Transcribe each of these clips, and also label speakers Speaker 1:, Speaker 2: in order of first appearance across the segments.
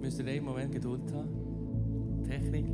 Speaker 1: Müsst ihr einen Moment Geduld haben? Technik.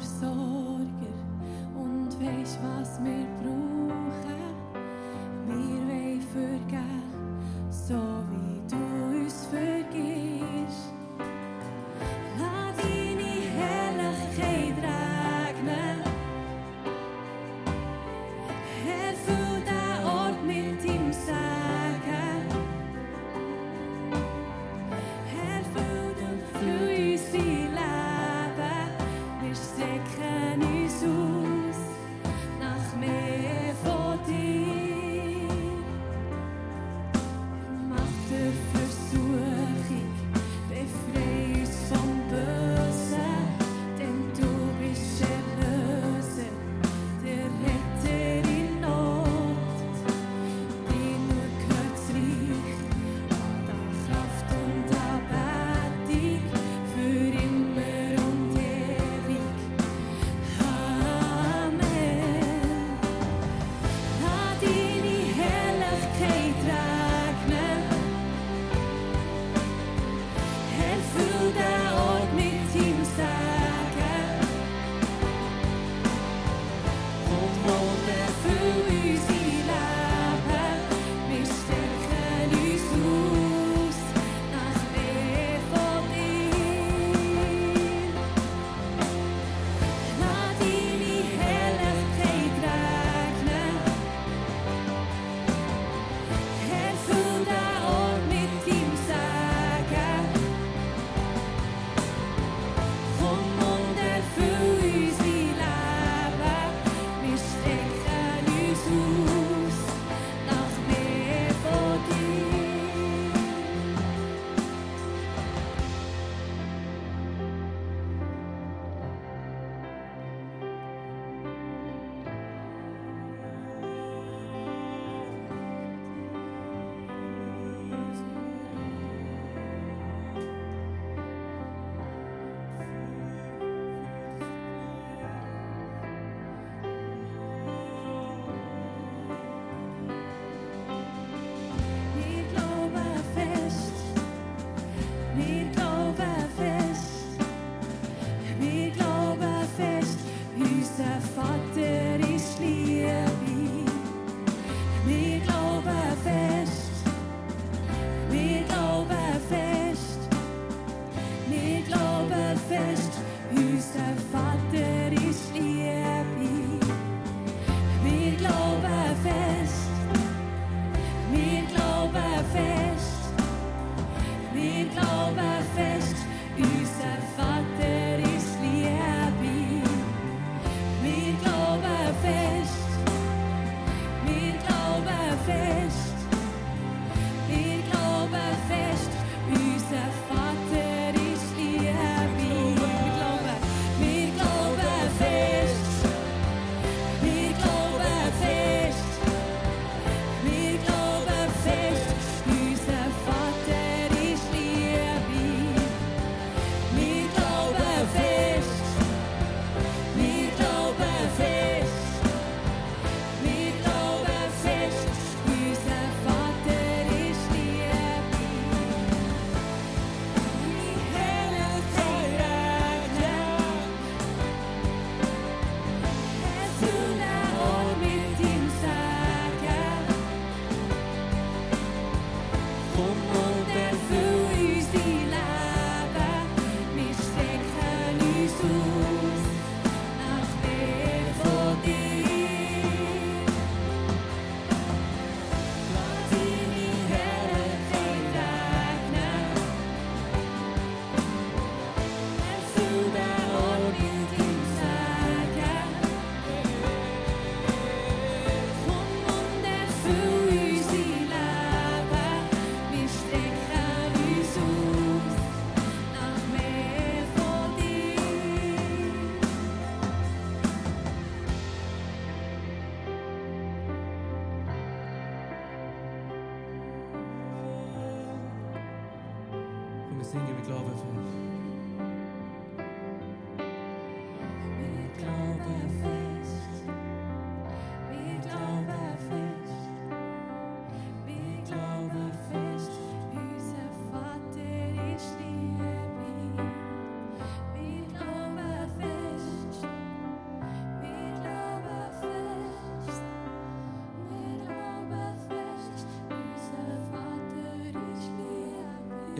Speaker 2: soul.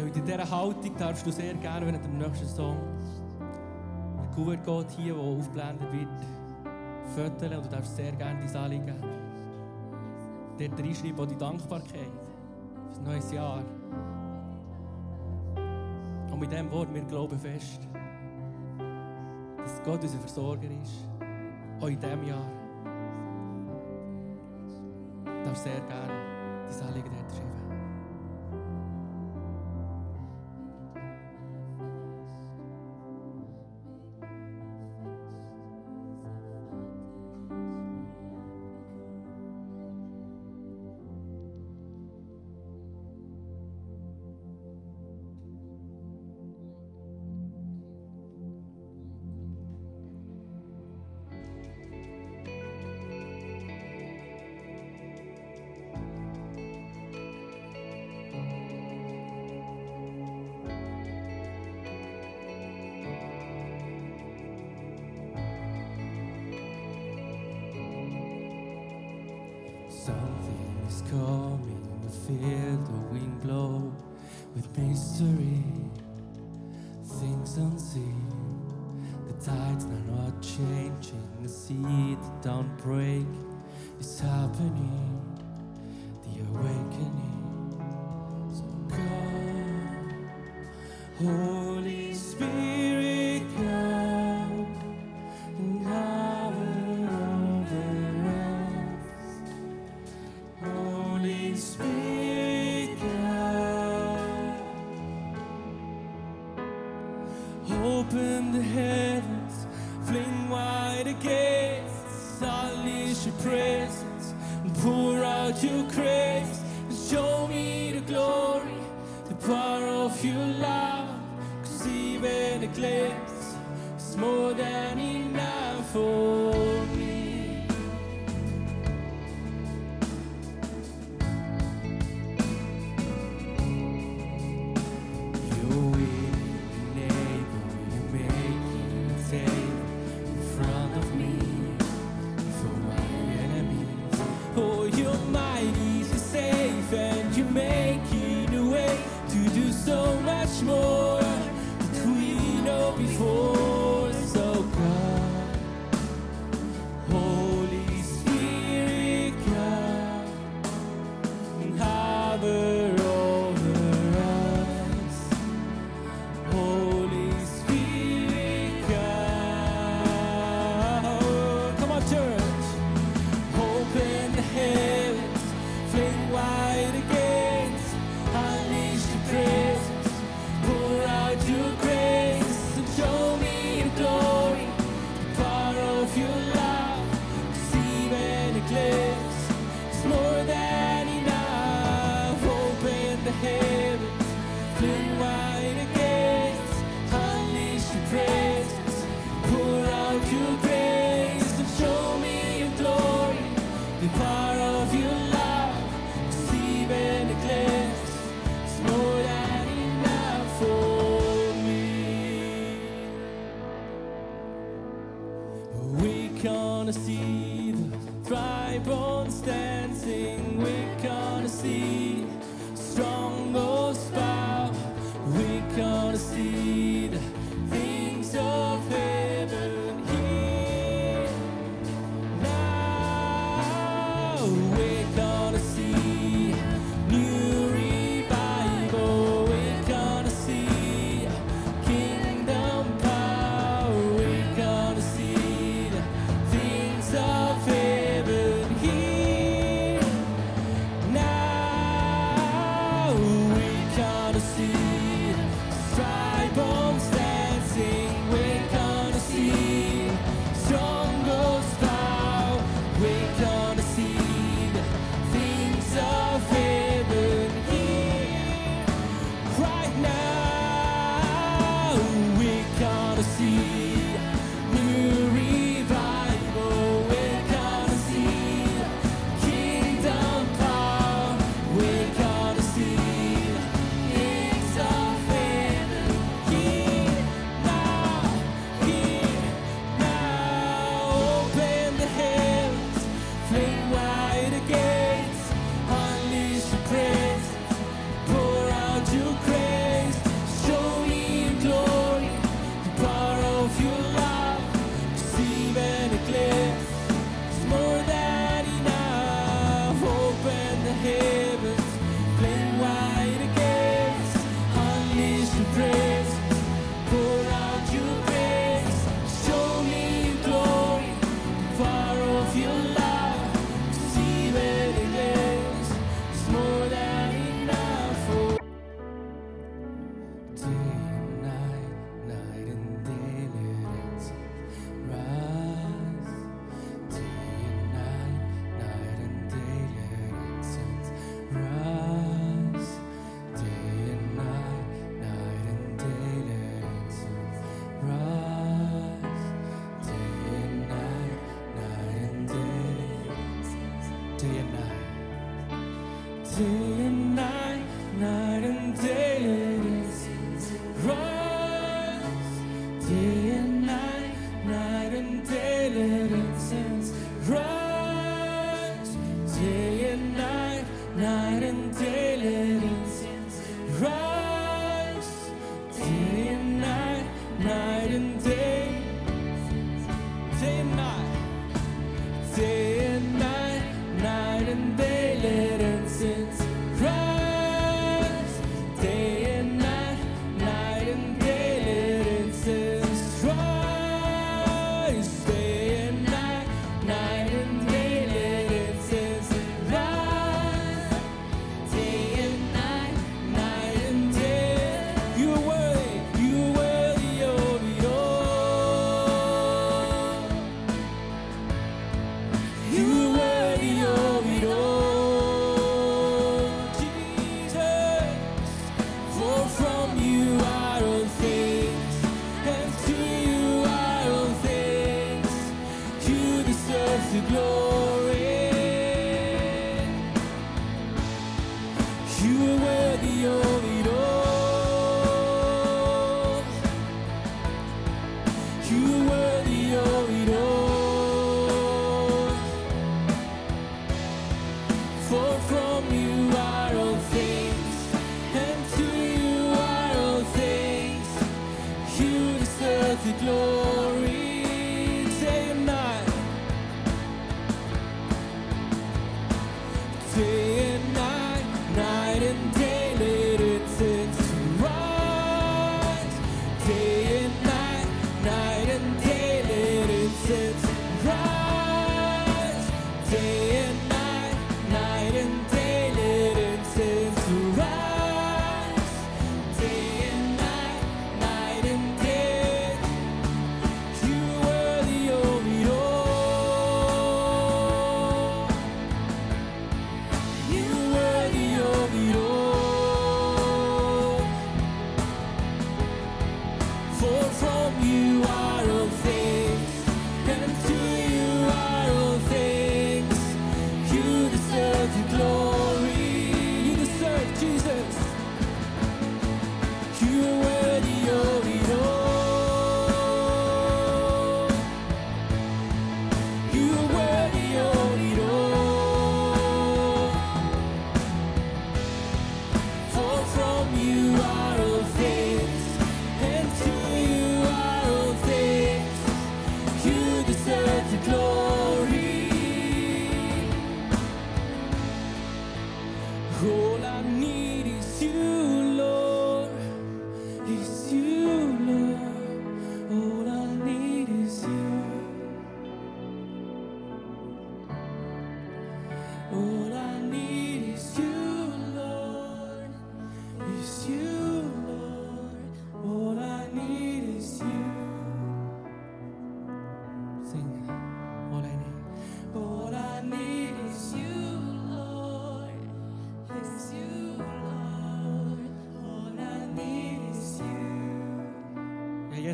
Speaker 1: Ja, und in dieser Haltung darfst du sehr gerne während dem nächsten Song der Kuvert geht hier, der aufgeblendet wird, föteln und du darfst sehr gerne dein Anliegen dort reinschreiben, auch die Dankbarkeit für das neue Jahr. Und mit diesem Wort, wir glauben fest, dass Gott unser Versorger ist, auch in diesem Jahr. Du darfst sehr gerne dein Anliegen coming, the field the wind blow with mystery, things unseen. The tides are not changing, the seed don't break It's happening. Your love, cause even a glimpse is more than enough for. you are.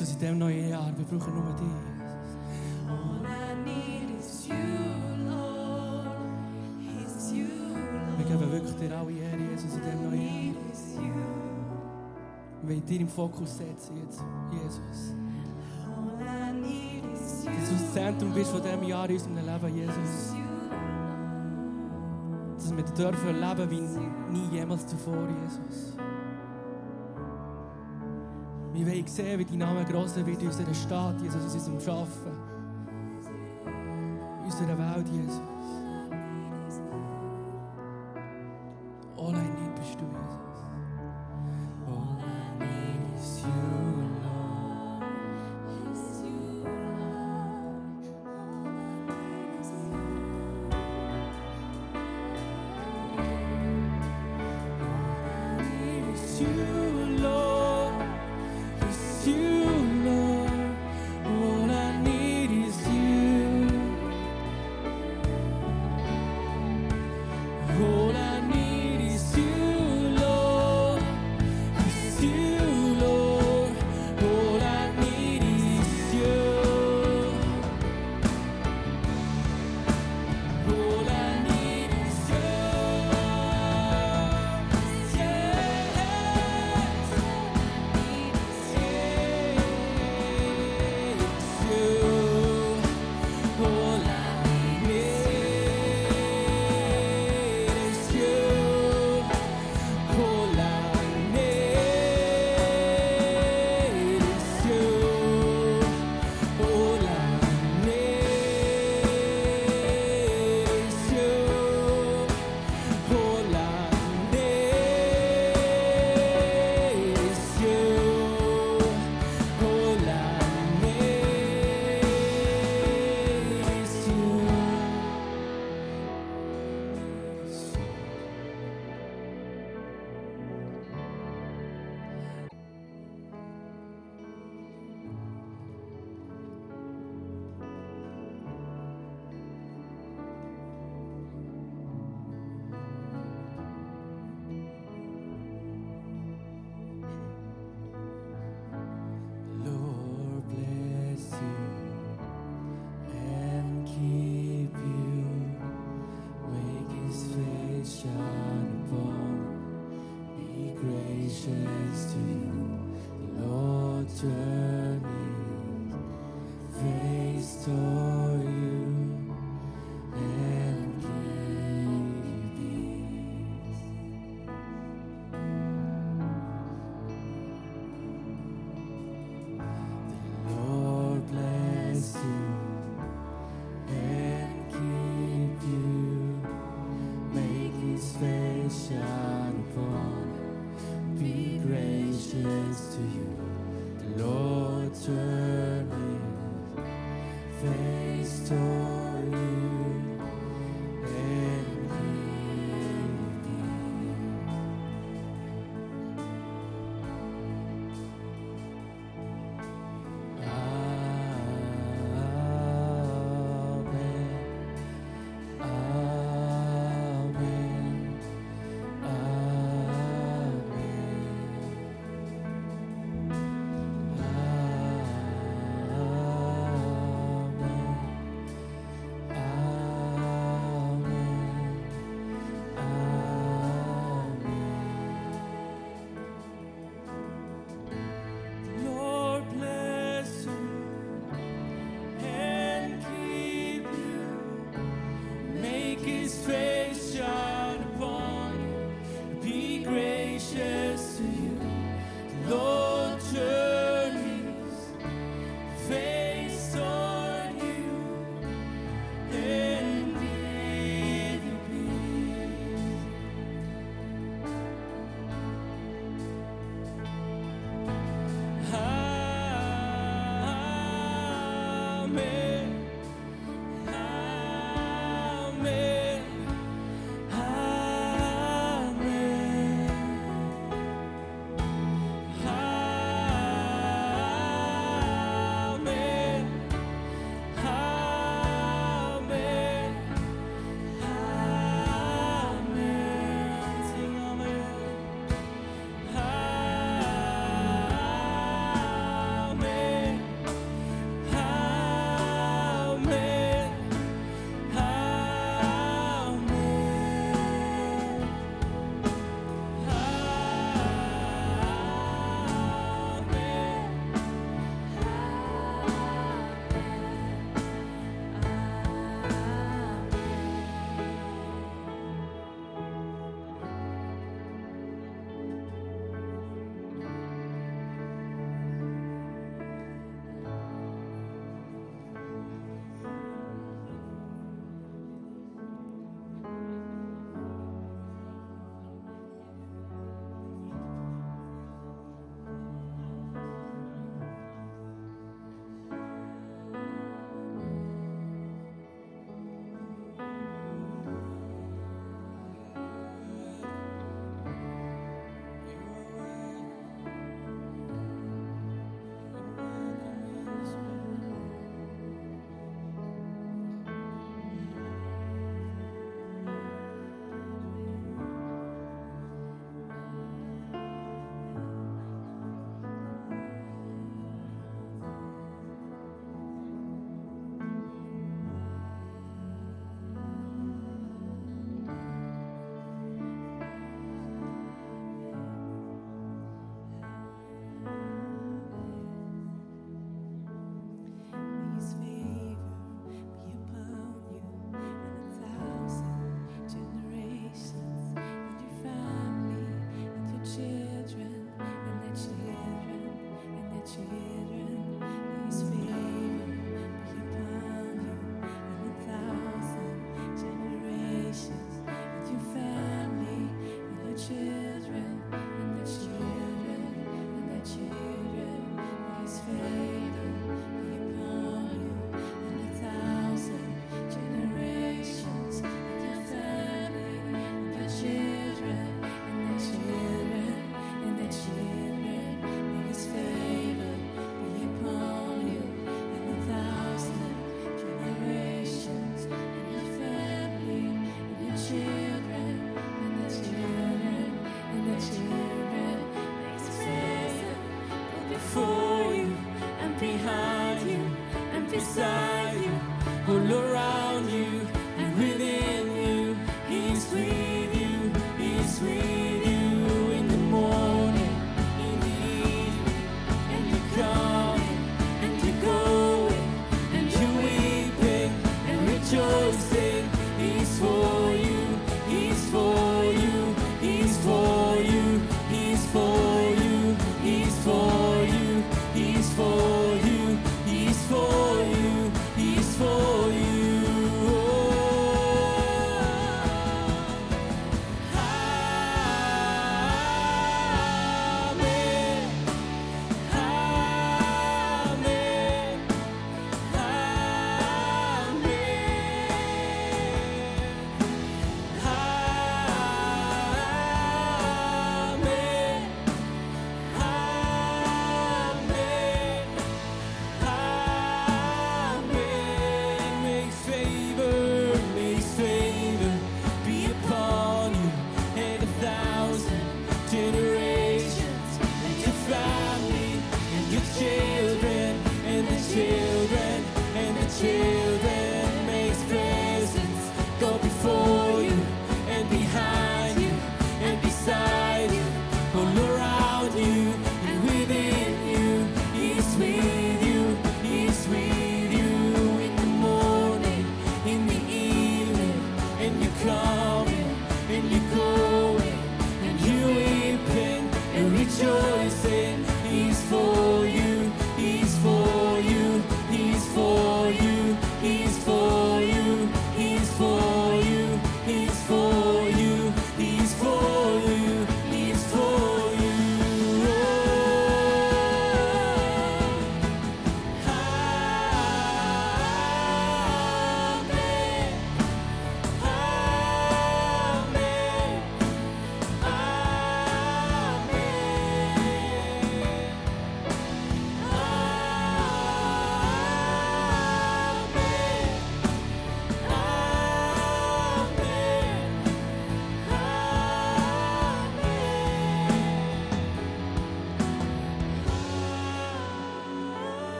Speaker 1: Jesus, in diesem neuen Jahr, wir brauchen nur dich.
Speaker 3: All I need
Speaker 1: Wir geben wirklich dir alle Ehre, Jesus, in diesem neuen Jahr. Wir wollen dir im Fokus setzen jetzt, Jesus. Dass du das Zentrum bist von diesem Jahr in unserem Leben, Jesus. Dass wir dürfen leben wie nie jemals zuvor, Jesus. Wir wollen sehen, wie dein Name grösser wird in unserer Stadt, Jesus, in unserem Schaffen, in unserer Welt, Jesus.